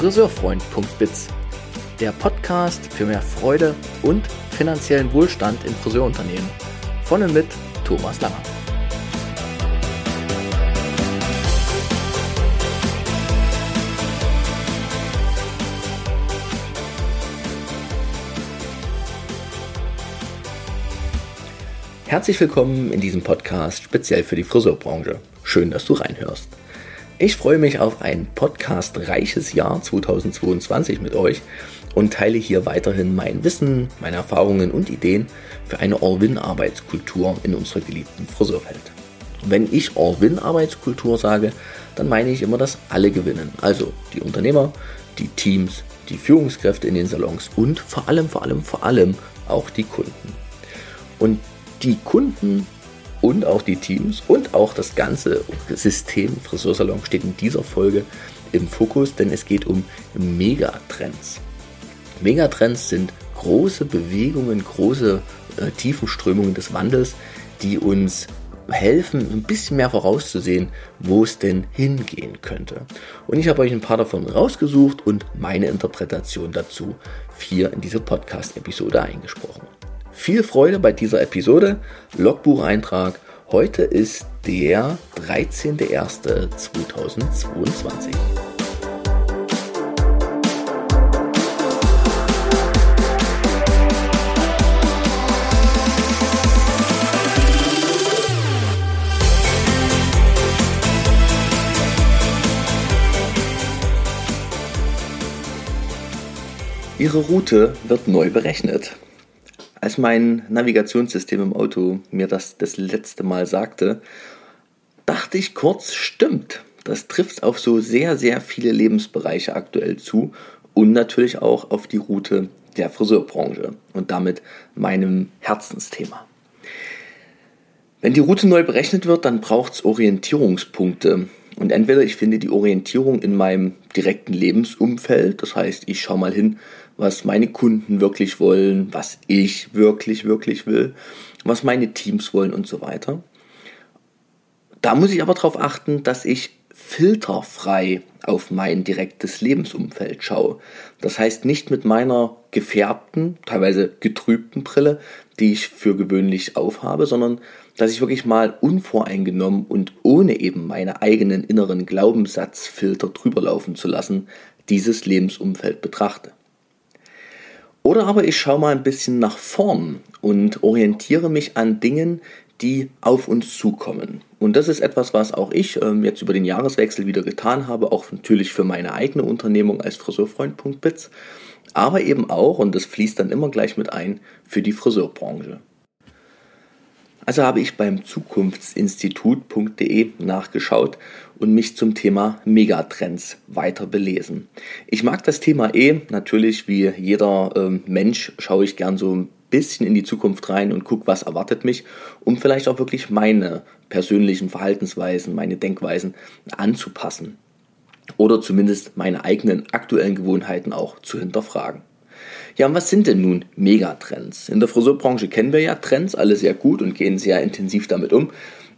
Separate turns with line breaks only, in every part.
Friseurfreund.biz, der Podcast für mehr Freude und finanziellen Wohlstand in Friseurunternehmen. Von und mit Thomas Langer. Herzlich willkommen in diesem Podcast speziell für die Friseurbranche. Schön, dass du reinhörst. Ich freue mich auf ein podcastreiches Jahr 2022 mit euch und teile hier weiterhin mein Wissen, meine Erfahrungen und Ideen für eine All-Win-Arbeitskultur in unserer geliebten Friseurwelt. Wenn ich All-Win-Arbeitskultur sage, dann meine ich immer, dass alle gewinnen. Also die Unternehmer, die Teams, die Führungskräfte in den Salons und vor allem, vor allem, vor allem auch die Kunden. Und die Kunden und auch die Teams und auch das ganze System Friseursalon steht in dieser Folge im Fokus, denn es geht um Megatrends. Megatrends sind große Bewegungen, große äh, Tiefenströmungen des Wandels, die uns helfen, ein bisschen mehr vorauszusehen, wo es denn hingehen könnte. Und ich habe euch ein paar davon rausgesucht und meine Interpretation dazu vier in diese Podcast-Episode eingesprochen. Viel Freude bei dieser Episode. Logbucheintrag. Heute ist der 13.01.2022. Ihre Route wird neu berechnet. Als mein Navigationssystem im Auto mir das das letzte Mal sagte, dachte ich kurz, stimmt. Das trifft auf so sehr, sehr viele Lebensbereiche aktuell zu und natürlich auch auf die Route der Friseurbranche und damit meinem Herzensthema. Wenn die Route neu berechnet wird, dann braucht es Orientierungspunkte. Und entweder ich finde die Orientierung in meinem direkten Lebensumfeld, das heißt, ich schaue mal hin, was meine Kunden wirklich wollen, was ich wirklich, wirklich will, was meine Teams wollen und so weiter. Da muss ich aber darauf achten, dass ich filterfrei auf mein direktes Lebensumfeld schaue. Das heißt nicht mit meiner gefärbten, teilweise getrübten Brille, die ich für gewöhnlich aufhabe, sondern dass ich wirklich mal unvoreingenommen und ohne eben meine eigenen inneren Glaubenssatzfilter drüber laufen zu lassen, dieses Lebensumfeld betrachte. Oder aber ich schaue mal ein bisschen nach vorn und orientiere mich an Dingen, die auf uns zukommen. Und das ist etwas, was auch ich ähm, jetzt über den Jahreswechsel wieder getan habe, auch natürlich für meine eigene Unternehmung als Friseurfreund.biz, aber eben auch, und das fließt dann immer gleich mit ein, für die Friseurbranche. Also habe ich beim Zukunftsinstitut.de nachgeschaut und mich zum Thema Megatrends weiter belesen. Ich mag das Thema eh, natürlich wie jeder ähm, Mensch schaue ich gern so ein bisschen in die Zukunft rein und gucke, was erwartet mich, um vielleicht auch wirklich meine persönlichen Verhaltensweisen, meine Denkweisen anzupassen. Oder zumindest meine eigenen aktuellen Gewohnheiten auch zu hinterfragen. Ja, und was sind denn nun Megatrends? In der Friseurbranche kennen wir ja Trends, alle sehr gut und gehen sehr intensiv damit um.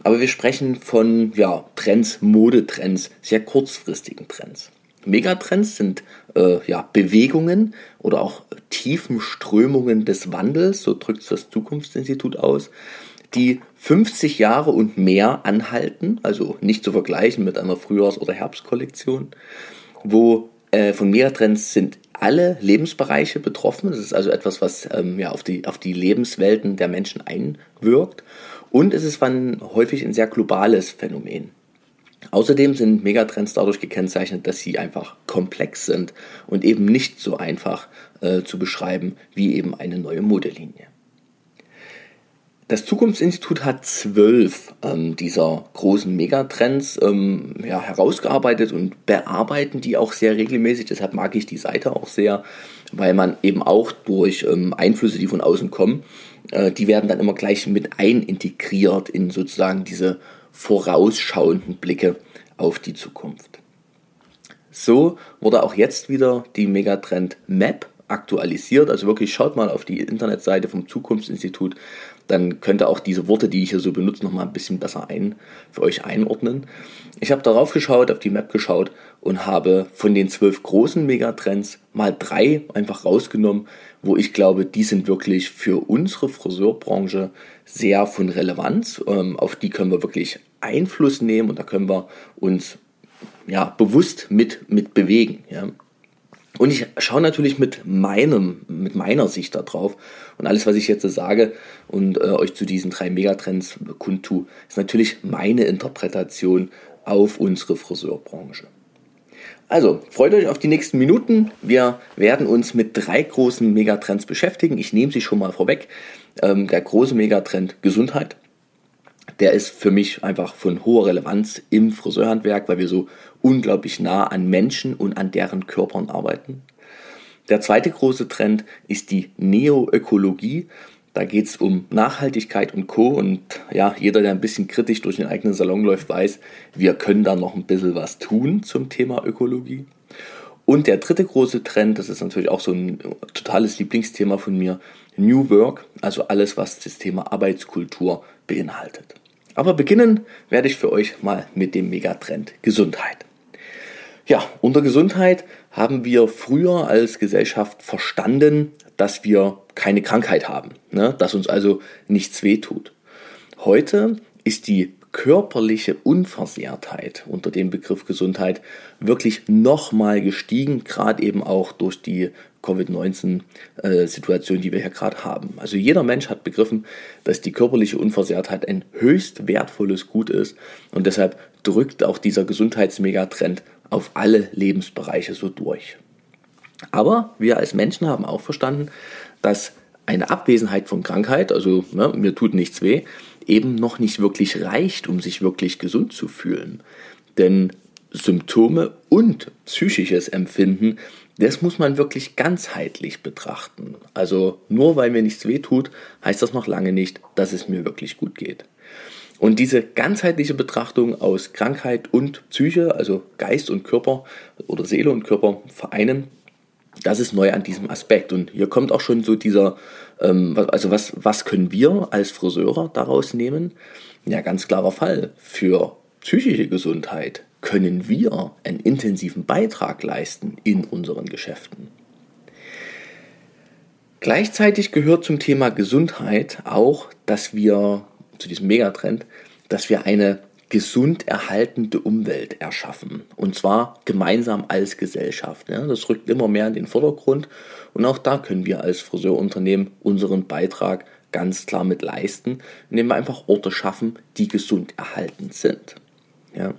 Aber wir sprechen von ja, Trends, Modetrends, sehr kurzfristigen Trends. Megatrends sind äh, ja, Bewegungen oder auch tiefen Strömungen des Wandels, so drückt es das Zukunftsinstitut aus, die 50 Jahre und mehr anhalten, also nicht zu vergleichen mit einer Frühjahrs- oder Herbstkollektion, wo äh, von Megatrends sind alle Lebensbereiche betroffen. Das ist also etwas, was ähm, ja, auf, die, auf die Lebenswelten der Menschen einwirkt. Und es ist ein, häufig ein sehr globales Phänomen. Außerdem sind Megatrends dadurch gekennzeichnet, dass sie einfach komplex sind und eben nicht so einfach äh, zu beschreiben wie eben eine neue Modelinie. Das Zukunftsinstitut hat zwölf ähm, dieser großen Megatrends ähm, ja, herausgearbeitet und bearbeiten die auch sehr regelmäßig. Deshalb mag ich die Seite auch sehr, weil man eben auch durch ähm, Einflüsse, die von außen kommen, äh, die werden dann immer gleich mit einintegriert in sozusagen diese vorausschauenden Blicke auf die Zukunft. So wurde auch jetzt wieder die Megatrend Map aktualisiert. Also wirklich schaut mal auf die Internetseite vom Zukunftsinstitut, dann könnt ihr auch diese Worte, die ich hier so benutze, nochmal ein bisschen besser ein, für euch einordnen. Ich habe darauf geschaut, auf die Map geschaut und habe von den zwölf großen Megatrends mal drei einfach rausgenommen, wo ich glaube, die sind wirklich für unsere Friseurbranche sehr von Relevanz. Ähm, auf die können wir wirklich Einfluss nehmen und da können wir uns ja, bewusst mit, mit bewegen. Ja. Und ich schaue natürlich mit meinem, mit meiner Sicht da drauf. Und alles, was ich jetzt sage und äh, euch zu diesen drei Megatrends kundtue, ist natürlich meine Interpretation auf unsere Friseurbranche. Also, freut euch auf die nächsten Minuten. Wir werden uns mit drei großen Megatrends beschäftigen. Ich nehme sie schon mal vorweg. Ähm, der große Megatrend Gesundheit der ist für mich einfach von hoher Relevanz im Friseurhandwerk, weil wir so unglaublich nah an Menschen und an deren Körpern arbeiten. Der zweite große Trend ist die Neoökologie. Da geht es um Nachhaltigkeit und Co. Und ja, jeder, der ein bisschen kritisch durch den eigenen Salon läuft, weiß, wir können da noch ein bisschen was tun zum Thema Ökologie. Und der dritte große Trend, das ist natürlich auch so ein totales Lieblingsthema von mir, New Work, also alles, was das Thema Arbeitskultur beinhaltet. Aber beginnen werde ich für euch mal mit dem Megatrend Gesundheit. Ja, unter Gesundheit haben wir früher als Gesellschaft verstanden, dass wir keine Krankheit haben, ne? dass uns also nichts wehtut. Heute ist die körperliche Unversehrtheit unter dem Begriff Gesundheit wirklich nochmal gestiegen, gerade eben auch durch die Covid-19-Situation, die wir hier gerade haben. Also jeder Mensch hat begriffen, dass die körperliche Unversehrtheit ein höchst wertvolles Gut ist und deshalb drückt auch dieser Gesundheitsmegatrend auf alle Lebensbereiche so durch. Aber wir als Menschen haben auch verstanden, dass eine Abwesenheit von Krankheit, also ne, mir tut nichts weh, eben noch nicht wirklich reicht, um sich wirklich gesund zu fühlen. Denn Symptome und psychisches Empfinden, das muss man wirklich ganzheitlich betrachten. Also nur weil mir nichts wehtut, heißt das noch lange nicht, dass es mir wirklich gut geht. Und diese ganzheitliche Betrachtung aus Krankheit und Psyche, also Geist und Körper oder Seele und Körper vereinen, das ist neu an diesem Aspekt. Und hier kommt auch schon so dieser, also was, was können wir als Friseure daraus nehmen? Ja, ganz klarer Fall. Für psychische Gesundheit können wir einen intensiven Beitrag leisten in unseren Geschäften. Gleichzeitig gehört zum Thema Gesundheit auch, dass wir, zu diesem Megatrend, dass wir eine gesund erhaltende Umwelt erschaffen. Und zwar gemeinsam als Gesellschaft. Das rückt immer mehr in den Vordergrund. Und auch da können wir als Friseurunternehmen unseren Beitrag ganz klar mit leisten, indem wir einfach Orte schaffen, die gesund erhaltend sind. Ja.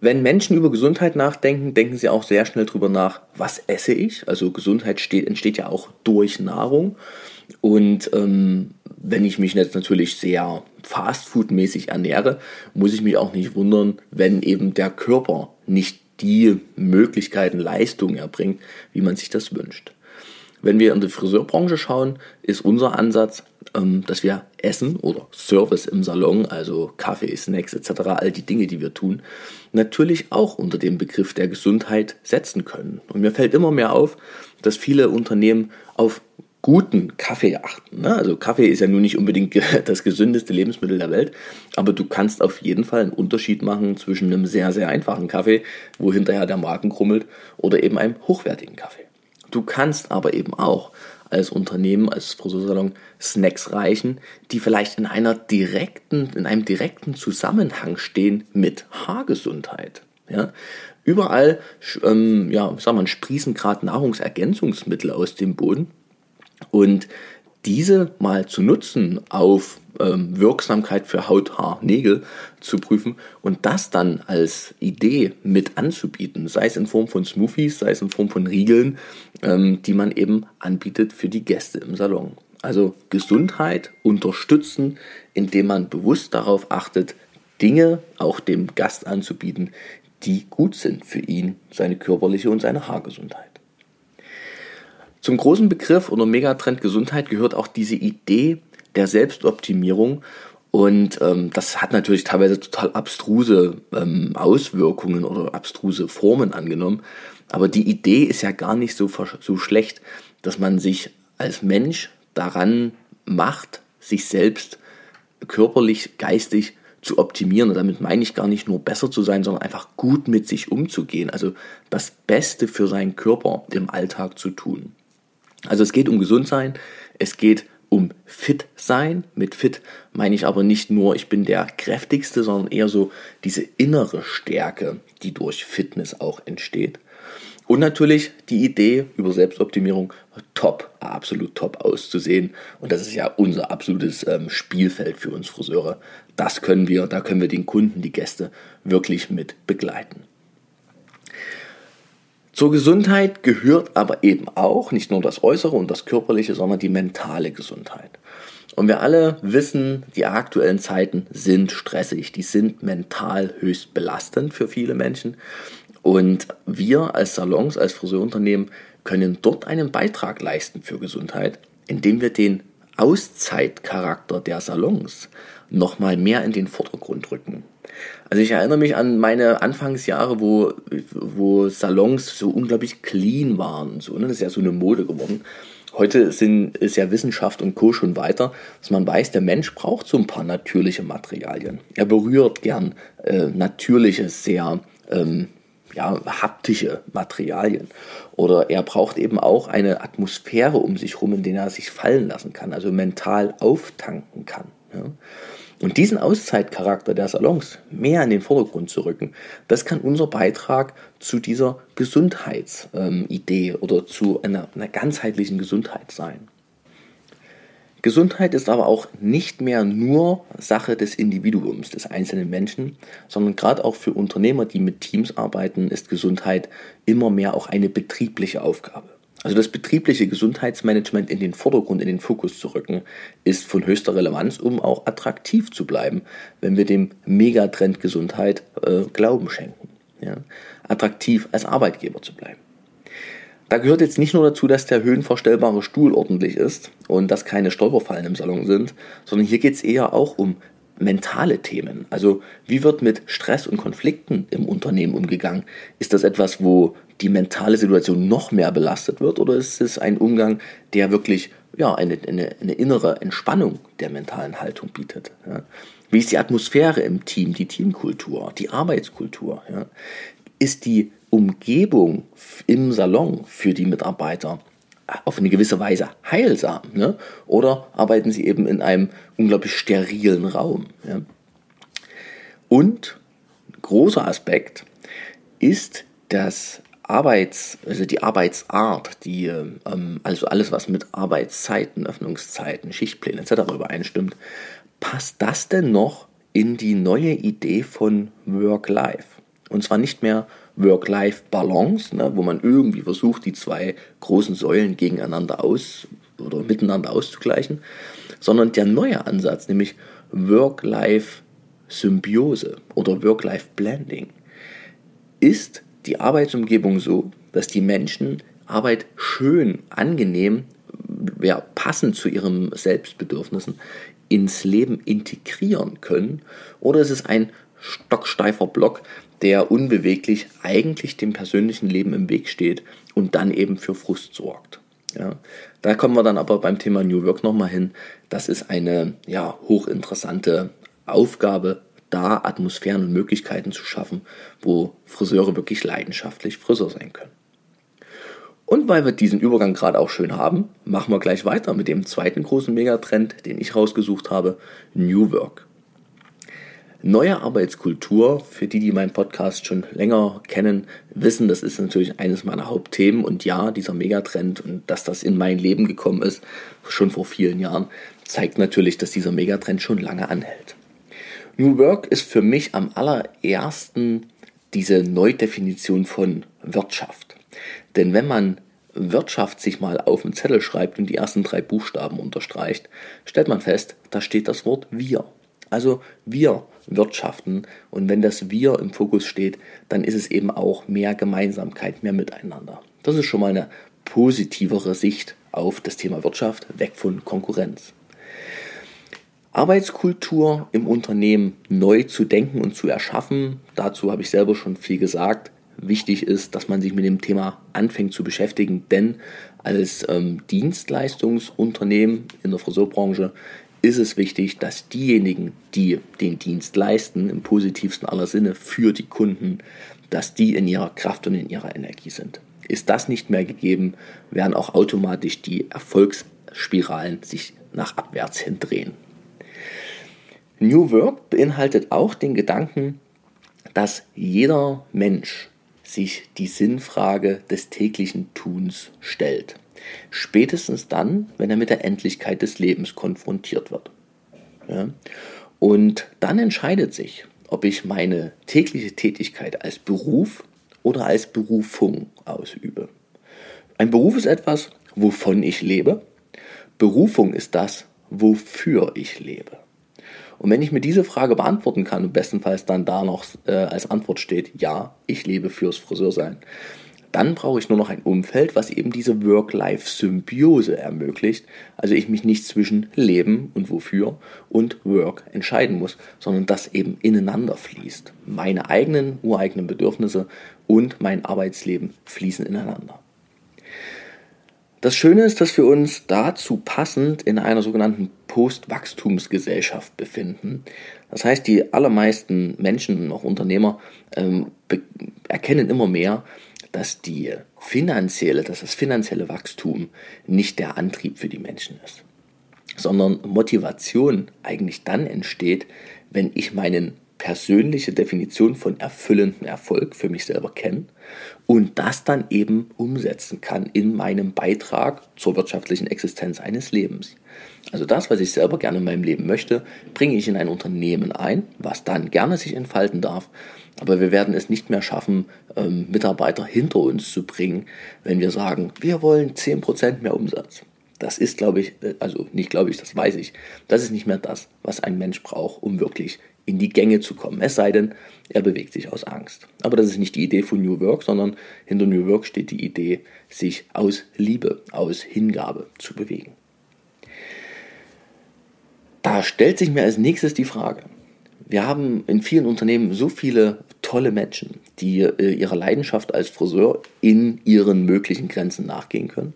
Wenn Menschen über Gesundheit nachdenken, denken sie auch sehr schnell darüber nach, was esse ich? Also Gesundheit steht, entsteht ja auch durch Nahrung. Und ähm, wenn ich mich jetzt natürlich sehr fastfood-mäßig ernähre, muss ich mich auch nicht wundern, wenn eben der Körper nicht die Möglichkeiten, Leistungen erbringt, wie man sich das wünscht. Wenn wir in die Friseurbranche schauen, ist unser Ansatz, ähm, dass wir Essen oder Service im Salon, also Kaffee, Snacks etc., all die Dinge, die wir tun, natürlich auch unter dem Begriff der Gesundheit setzen können. Und mir fällt immer mehr auf, dass viele Unternehmen auf guten Kaffee achten. Ne? Also Kaffee ist ja nun nicht unbedingt das gesündeste Lebensmittel der Welt, aber du kannst auf jeden Fall einen Unterschied machen zwischen einem sehr, sehr einfachen Kaffee, wo hinterher der Magen krummelt, oder eben einem hochwertigen Kaffee. Du kannst aber eben auch als Unternehmen, als Friseursalon Snacks reichen, die vielleicht in einer direkten, in einem direkten Zusammenhang stehen mit Haargesundheit. Ja? Überall, ähm, ja, sag mal, sprießen gerade Nahrungsergänzungsmittel aus dem Boden und diese mal zu nutzen, auf ähm, Wirksamkeit für Haut, Haar, Nägel zu prüfen und das dann als Idee mit anzubieten, sei es in Form von Smoothies, sei es in Form von Riegeln, ähm, die man eben anbietet für die Gäste im Salon. Also Gesundheit unterstützen, indem man bewusst darauf achtet, Dinge auch dem Gast anzubieten, die gut sind für ihn, seine körperliche und seine Haargesundheit. Zum großen Begriff oder Megatrend Gesundheit gehört auch diese Idee der Selbstoptimierung Und ähm, das hat natürlich teilweise total abstruse ähm, Auswirkungen oder abstruse Formen angenommen. Aber die Idee ist ja gar nicht so, so schlecht, dass man sich als Mensch daran macht, sich selbst körperlich, geistig zu optimieren. Und damit meine ich gar nicht nur besser zu sein, sondern einfach gut mit sich umzugehen. Also das Beste für seinen Körper im Alltag zu tun. Also es geht um Gesundsein, es geht um fit sein. Mit fit meine ich aber nicht nur, ich bin der kräftigste, sondern eher so diese innere Stärke, die durch Fitness auch entsteht. Und natürlich die Idee über Selbstoptimierung, top, absolut top auszusehen. Und das ist ja unser absolutes ähm, Spielfeld für uns Friseure. Das können wir, da können wir den Kunden, die Gäste wirklich mit begleiten. Zur Gesundheit gehört aber eben auch nicht nur das Äußere und das Körperliche, sondern die mentale Gesundheit. Und wir alle wissen, die aktuellen Zeiten sind stressig, die sind mental höchst belastend für viele Menschen. Und wir als Salons, als Friseurunternehmen können dort einen Beitrag leisten für Gesundheit, indem wir den Auszeitcharakter der Salons nochmal mehr in den Vordergrund rücken. Also ich erinnere mich an meine Anfangsjahre, wo, wo Salons so unglaublich clean waren. So, ne? Das ist ja so eine Mode geworden. Heute sind, ist ja Wissenschaft und Co. schon weiter, dass man weiß, der Mensch braucht so ein paar natürliche Materialien. Er berührt gern äh, natürliche, sehr ähm, ja, haptische Materialien. Oder er braucht eben auch eine Atmosphäre um sich herum, in der er sich fallen lassen kann, also mental auftanken kann. Ja. Und diesen Auszeitcharakter der Salons mehr in den Vordergrund zu rücken, das kann unser Beitrag zu dieser Gesundheitsidee ähm, oder zu einer, einer ganzheitlichen Gesundheit sein. Gesundheit ist aber auch nicht mehr nur Sache des Individuums, des einzelnen Menschen, sondern gerade auch für Unternehmer, die mit Teams arbeiten, ist Gesundheit immer mehr auch eine betriebliche Aufgabe. Also das betriebliche Gesundheitsmanagement in den Vordergrund, in den Fokus zu rücken, ist von höchster Relevanz, um auch attraktiv zu bleiben, wenn wir dem Megatrend Gesundheit äh, Glauben schenken. Ja? Attraktiv als Arbeitgeber zu bleiben. Da gehört jetzt nicht nur dazu, dass der höhenverstellbare Stuhl ordentlich ist und dass keine Stolperfallen im Salon sind, sondern hier geht es eher auch um mentale Themen. Also wie wird mit Stress und Konflikten im Unternehmen umgegangen? Ist das etwas, wo die mentale Situation noch mehr belastet wird oder ist es ein Umgang, der wirklich ja, eine, eine, eine innere Entspannung der mentalen Haltung bietet? Ja? Wie ist die Atmosphäre im Team, die Teamkultur, die Arbeitskultur? Ja? Ist die Umgebung im Salon für die Mitarbeiter auf eine gewisse Weise heilsam? Ne? Oder arbeiten sie eben in einem unglaublich sterilen Raum? Ja? Und großer Aspekt ist das Arbeits, also die Arbeitsart, die, ähm, also alles, was mit Arbeitszeiten, Öffnungszeiten, Schichtplänen etc. übereinstimmt, passt das denn noch in die neue Idee von Work-Life? Und zwar nicht mehr Work-Life-Balance, ne, wo man irgendwie versucht, die zwei großen Säulen gegeneinander aus oder miteinander auszugleichen, sondern der neue Ansatz, nämlich Work-Life-Symbiose oder Work-Life-Blending, ist die Arbeitsumgebung so, dass die Menschen Arbeit schön, angenehm, ja, passend zu ihren Selbstbedürfnissen ins Leben integrieren können? Oder ist es ein stocksteifer Block, der unbeweglich eigentlich dem persönlichen Leben im Weg steht und dann eben für Frust sorgt. Ja, da kommen wir dann aber beim Thema New Work nochmal hin. Das ist eine ja, hochinteressante Aufgabe, da Atmosphären und Möglichkeiten zu schaffen, wo Friseure wirklich leidenschaftlich Friseur sein können. Und weil wir diesen Übergang gerade auch schön haben, machen wir gleich weiter mit dem zweiten großen Megatrend, den ich rausgesucht habe, New Work. Neue Arbeitskultur, für die, die meinen Podcast schon länger kennen, wissen, das ist natürlich eines meiner Hauptthemen. Und ja, dieser Megatrend und dass das in mein Leben gekommen ist, schon vor vielen Jahren, zeigt natürlich, dass dieser Megatrend schon lange anhält. New Work ist für mich am allerersten diese Neudefinition von Wirtschaft. Denn wenn man Wirtschaft sich mal auf den Zettel schreibt und die ersten drei Buchstaben unterstreicht, stellt man fest, da steht das Wort wir. Also wir wirtschaften und wenn das wir im Fokus steht, dann ist es eben auch mehr Gemeinsamkeit, mehr Miteinander. Das ist schon mal eine positivere Sicht auf das Thema Wirtschaft, weg von Konkurrenz. Arbeitskultur im Unternehmen neu zu denken und zu erschaffen. Dazu habe ich selber schon viel gesagt. Wichtig ist, dass man sich mit dem Thema anfängt zu beschäftigen, denn als ähm, Dienstleistungsunternehmen in der Friseurbranche ist es wichtig, dass diejenigen, die den Dienst leisten, im positivsten aller Sinne für die Kunden, dass die in ihrer Kraft und in ihrer Energie sind. Ist das nicht mehr gegeben, werden auch automatisch die Erfolgsspiralen sich nach abwärts hin drehen. New Work beinhaltet auch den Gedanken, dass jeder Mensch sich die Sinnfrage des täglichen Tuns stellt. Spätestens dann, wenn er mit der Endlichkeit des Lebens konfrontiert wird. Ja? Und dann entscheidet sich, ob ich meine tägliche Tätigkeit als Beruf oder als Berufung ausübe. Ein Beruf ist etwas, wovon ich lebe. Berufung ist das, wofür ich lebe. Und wenn ich mir diese Frage beantworten kann und bestenfalls dann da noch äh, als Antwort steht, ja, ich lebe fürs Friseursein, dann brauche ich nur noch ein Umfeld, was eben diese Work-Life-Symbiose ermöglicht. Also ich mich nicht zwischen Leben und wofür und Work entscheiden muss, sondern das eben ineinander fließt. Meine eigenen, ureigenen Bedürfnisse und mein Arbeitsleben fließen ineinander. Das Schöne ist, dass wir uns dazu passend in einer sogenannten Postwachstumsgesellschaft befinden. Das heißt, die allermeisten Menschen, auch Unternehmer, ähm, erkennen immer mehr, dass die finanzielle, dass das finanzielle Wachstum nicht der Antrieb für die Menschen ist, sondern Motivation eigentlich dann entsteht, wenn ich meinen persönliche Definition von erfüllendem Erfolg für mich selber kenne und das dann eben umsetzen kann in meinem Beitrag zur wirtschaftlichen Existenz eines Lebens. Also das, was ich selber gerne in meinem Leben möchte, bringe ich in ein Unternehmen ein, was dann gerne sich entfalten darf. Aber wir werden es nicht mehr schaffen, ähm, Mitarbeiter hinter uns zu bringen, wenn wir sagen, wir wollen 10% mehr Umsatz. Das ist, glaube ich, äh, also nicht glaube ich, das weiß ich, das ist nicht mehr das, was ein Mensch braucht, um wirklich in die Gänge zu kommen. Es sei denn, er bewegt sich aus Angst. Aber das ist nicht die Idee von New Work, sondern hinter New Work steht die Idee, sich aus Liebe, aus Hingabe zu bewegen. Da stellt sich mir als nächstes die Frage, wir haben in vielen Unternehmen so viele tolle Menschen, die äh, ihrer Leidenschaft als Friseur in ihren möglichen Grenzen nachgehen können.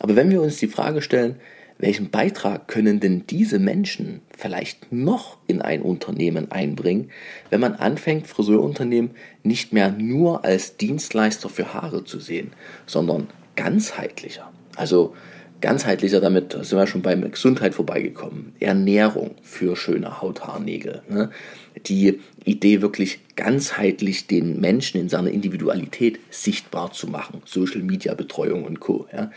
Aber wenn wir uns die Frage stellen, welchen Beitrag können denn diese Menschen vielleicht noch in ein Unternehmen einbringen, wenn man anfängt, Friseurunternehmen nicht mehr nur als Dienstleister für Haare zu sehen, sondern ganzheitlicher. Also ganzheitlicher, damit sind wir schon beim Gesundheit vorbeigekommen. Ernährung für schöne Haut, Haar, Nägel. Ne? Die Idee wirklich ganzheitlich den Menschen in seiner Individualität sichtbar zu machen. Social Media Betreuung und Co. Ja?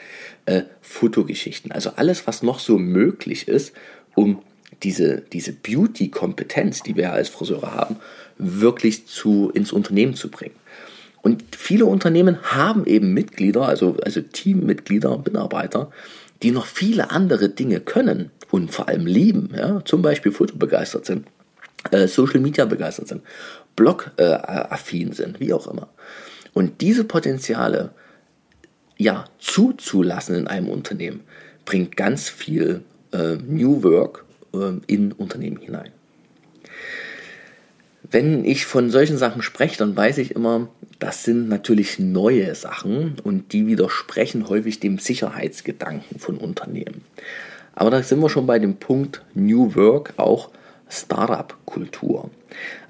Äh, Fotogeschichten. Also alles, was noch so möglich ist, um diese, diese Beauty-Kompetenz, die wir als Friseure haben, wirklich zu, ins Unternehmen zu bringen. Und viele Unternehmen haben eben Mitglieder, also, also Teammitglieder, Mitarbeiter, die noch viele andere Dinge können und vor allem lieben, ja, zum Beispiel fotobegeistert sind, äh, Social Media begeistert sind, Blog-affin äh, sind, wie auch immer. Und diese Potenziale ja, zuzulassen in einem Unternehmen, bringt ganz viel äh, New Work äh, in Unternehmen hinein. Wenn ich von solchen Sachen spreche, dann weiß ich immer, das sind natürlich neue Sachen und die widersprechen häufig dem Sicherheitsgedanken von Unternehmen. Aber da sind wir schon bei dem Punkt New Work, auch Startup-Kultur.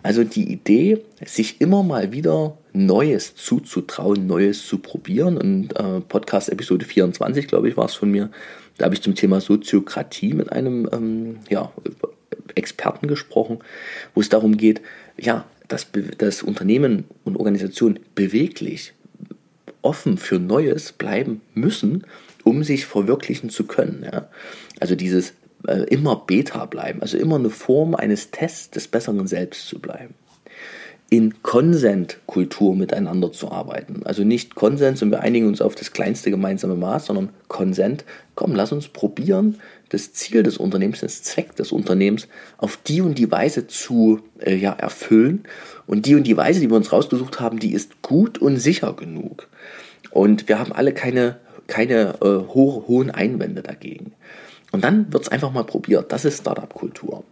Also die Idee, sich immer mal wieder Neues zuzutrauen, Neues zu probieren. Und äh, Podcast Episode 24, glaube ich, war es von mir. Da habe ich zum Thema Soziokratie mit einem ähm, ja, Experten gesprochen, wo es darum geht, ja, dass das Unternehmen und Organisation beweglich, offen für Neues bleiben müssen, um sich verwirklichen zu können. Ja. Also dieses äh, immer Beta bleiben, also immer eine Form eines Tests des besseren Selbst zu bleiben in Konsentkultur miteinander zu arbeiten. Also nicht Konsens und wir einigen uns auf das kleinste gemeinsame Maß, sondern Konsent. Komm, lass uns probieren, das Ziel des Unternehmens, das Zweck des Unternehmens auf die und die Weise zu äh, ja, erfüllen. Und die und die Weise, die wir uns rausgesucht haben, die ist gut und sicher genug. Und wir haben alle keine, keine äh, ho hohen Einwände dagegen. Und dann wird es einfach mal probiert. Das ist Startup-Kultur.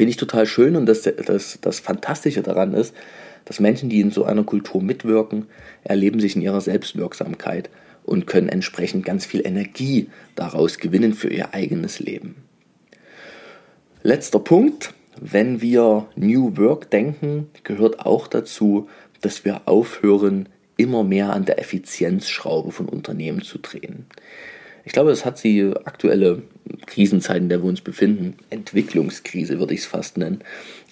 Finde ich total schön und das, das, das Fantastische daran ist, dass Menschen, die in so einer Kultur mitwirken, erleben sich in ihrer Selbstwirksamkeit und können entsprechend ganz viel Energie daraus gewinnen für ihr eigenes Leben. Letzter Punkt, wenn wir New Work denken, gehört auch dazu, dass wir aufhören, immer mehr an der Effizienzschraube von Unternehmen zu drehen. Ich glaube, das hat die aktuelle Krisenzeit, in der wir uns befinden, Entwicklungskrise würde ich es fast nennen,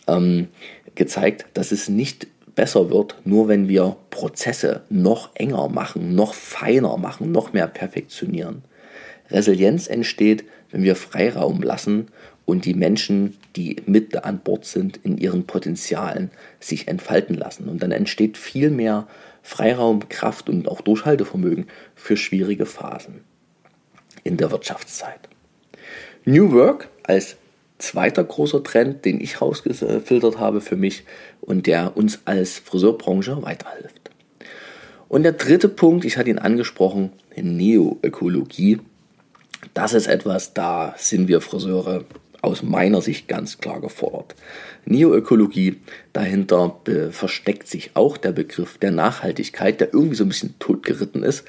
ähm, gezeigt, dass es nicht besser wird, nur wenn wir Prozesse noch enger machen, noch feiner machen, noch mehr perfektionieren. Resilienz entsteht, wenn wir Freiraum lassen und die Menschen, die mit an Bord sind, in ihren Potenzialen sich entfalten lassen. Und dann entsteht viel mehr Freiraum, Kraft und auch Durchhaltevermögen für schwierige Phasen in der Wirtschaftszeit. New Work als zweiter großer Trend, den ich rausgefiltert habe für mich und der uns als Friseurbranche weiterhilft. Und der dritte Punkt, ich hatte ihn angesprochen, Neoökologie. Das ist etwas, da sind wir Friseure aus meiner Sicht ganz klar gefordert. Neoökologie, dahinter versteckt sich auch der Begriff der Nachhaltigkeit, der irgendwie so ein bisschen totgeritten ist.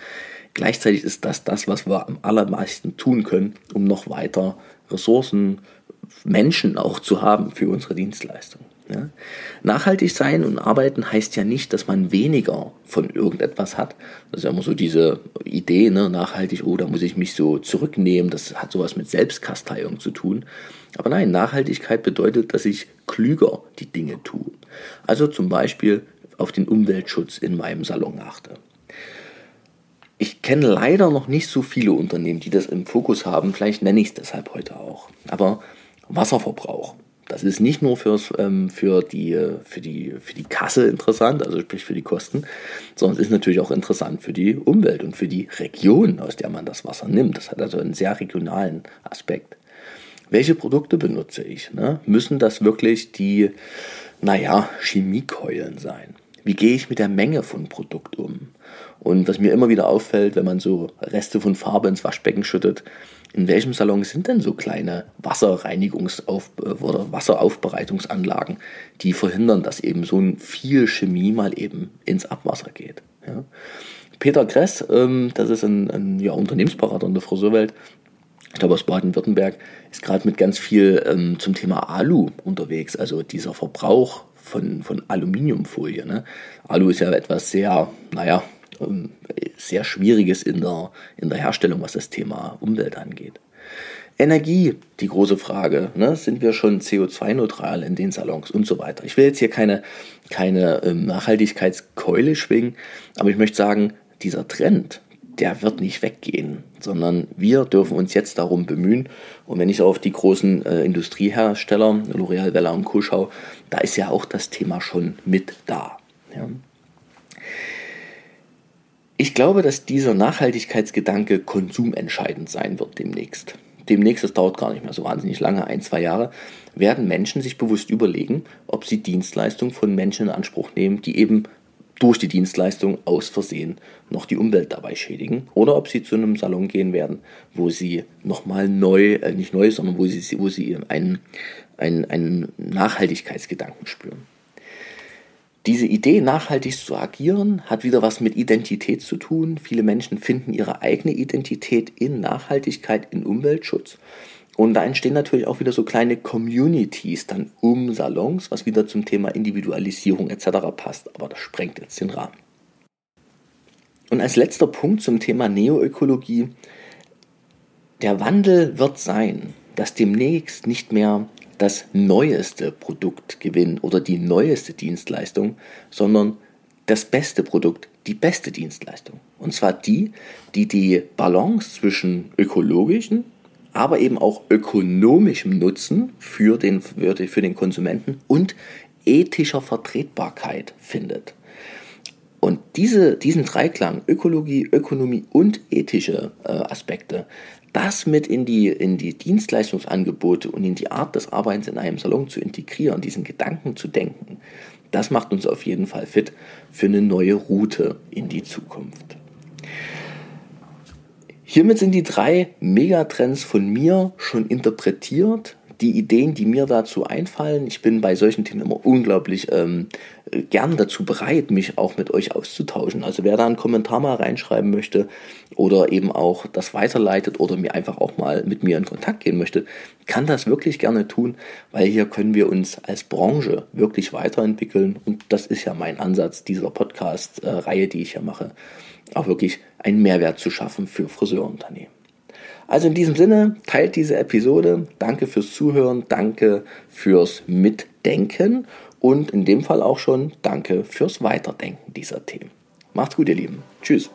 Gleichzeitig ist das das, was wir am allermeisten tun können, um noch weiter Ressourcen, Menschen auch zu haben für unsere Dienstleistung. Ja? Nachhaltig sein und arbeiten heißt ja nicht, dass man weniger von irgendetwas hat. Das ist ja immer so diese Idee, ne? nachhaltig, oh, da muss ich mich so zurücknehmen, das hat sowas mit Selbstkasteiung zu tun. Aber nein, Nachhaltigkeit bedeutet, dass ich klüger die Dinge tue. Also zum Beispiel auf den Umweltschutz in meinem Salon achte. Ich kenne leider noch nicht so viele Unternehmen, die das im Fokus haben. Vielleicht nenne ich es deshalb heute auch. Aber Wasserverbrauch. Das ist nicht nur fürs, ähm, für, die, für, die, für die Kasse interessant, also sprich für die Kosten, sondern es ist natürlich auch interessant für die Umwelt und für die Region, aus der man das Wasser nimmt. Das hat also einen sehr regionalen Aspekt. Welche Produkte benutze ich? Ne? Müssen das wirklich die, naja, Chemiekeulen sein? Wie gehe ich mit der Menge von Produkt um? Und was mir immer wieder auffällt, wenn man so Reste von Farbe ins Waschbecken schüttet, in welchem Salon sind denn so kleine Wasserreinigungsauf oder Wasseraufbereitungsanlagen, die verhindern, dass eben so viel Chemie mal eben ins Abwasser geht? Ja? Peter Kress, ähm, das ist ein, ein ja, Unternehmensberater in der Friseurwelt, ich glaube aus Baden-Württemberg, ist gerade mit ganz viel ähm, zum Thema Alu unterwegs, also dieser Verbrauch von, von Aluminiumfolie. Ne? Alu ist ja etwas sehr, naja, ähm, sehr Schwieriges in der, in der Herstellung, was das Thema Umwelt angeht. Energie, die große Frage. Ne? Sind wir schon CO2-neutral in den Salons und so weiter? Ich will jetzt hier keine, keine ähm, Nachhaltigkeitskeule schwingen, aber ich möchte sagen, dieser Trend, der wird nicht weggehen, sondern wir dürfen uns jetzt darum bemühen. Und wenn ich auf die großen äh, Industriehersteller, L'Oreal, Vella und Co. schaue, da ist ja auch das Thema schon mit da. Ja. Ich glaube, dass dieser Nachhaltigkeitsgedanke konsumentscheidend sein wird demnächst. Demnächst, das dauert gar nicht mehr so wahnsinnig lange, ein, zwei Jahre, werden Menschen sich bewusst überlegen, ob sie Dienstleistungen von Menschen in Anspruch nehmen, die eben durch die Dienstleistung aus Versehen noch die Umwelt dabei schädigen oder ob sie zu einem Salon gehen werden, wo sie nochmal neu, äh nicht neu, sondern wo sie, wo sie einen, einen, einen Nachhaltigkeitsgedanken spüren. Diese Idee, nachhaltig zu agieren, hat wieder was mit Identität zu tun. Viele Menschen finden ihre eigene Identität in Nachhaltigkeit, in Umweltschutz. Und da entstehen natürlich auch wieder so kleine Communities dann um Salons, was wieder zum Thema Individualisierung etc. passt. Aber das sprengt jetzt den Rahmen. Und als letzter Punkt zum Thema Neoökologie. Der Wandel wird sein, dass demnächst nicht mehr das neueste Produkt gewinnen oder die neueste Dienstleistung, sondern das beste Produkt, die beste Dienstleistung. Und zwar die, die die Balance zwischen ökologischen, aber eben auch ökonomischem Nutzen für den, für den Konsumenten und ethischer Vertretbarkeit findet. Diese, diesen Dreiklang, Ökologie, Ökonomie und ethische äh, Aspekte, das mit in die, in die Dienstleistungsangebote und in die Art des Arbeitens in einem Salon zu integrieren, diesen Gedanken zu denken, das macht uns auf jeden Fall fit für eine neue Route in die Zukunft. Hiermit sind die drei Megatrends von mir schon interpretiert die Ideen, die mir dazu einfallen. Ich bin bei solchen Themen immer unglaublich ähm, gern dazu bereit, mich auch mit euch auszutauschen. Also wer da einen Kommentar mal reinschreiben möchte oder eben auch das weiterleitet oder mir einfach auch mal mit mir in Kontakt gehen möchte, kann das wirklich gerne tun, weil hier können wir uns als Branche wirklich weiterentwickeln und das ist ja mein Ansatz dieser Podcast-Reihe, die ich hier mache, auch wirklich einen Mehrwert zu schaffen für Friseurunternehmen. Also in diesem Sinne, teilt diese Episode. Danke fürs Zuhören, danke fürs Mitdenken und in dem Fall auch schon danke fürs Weiterdenken dieser Themen. Macht's gut, ihr Lieben. Tschüss.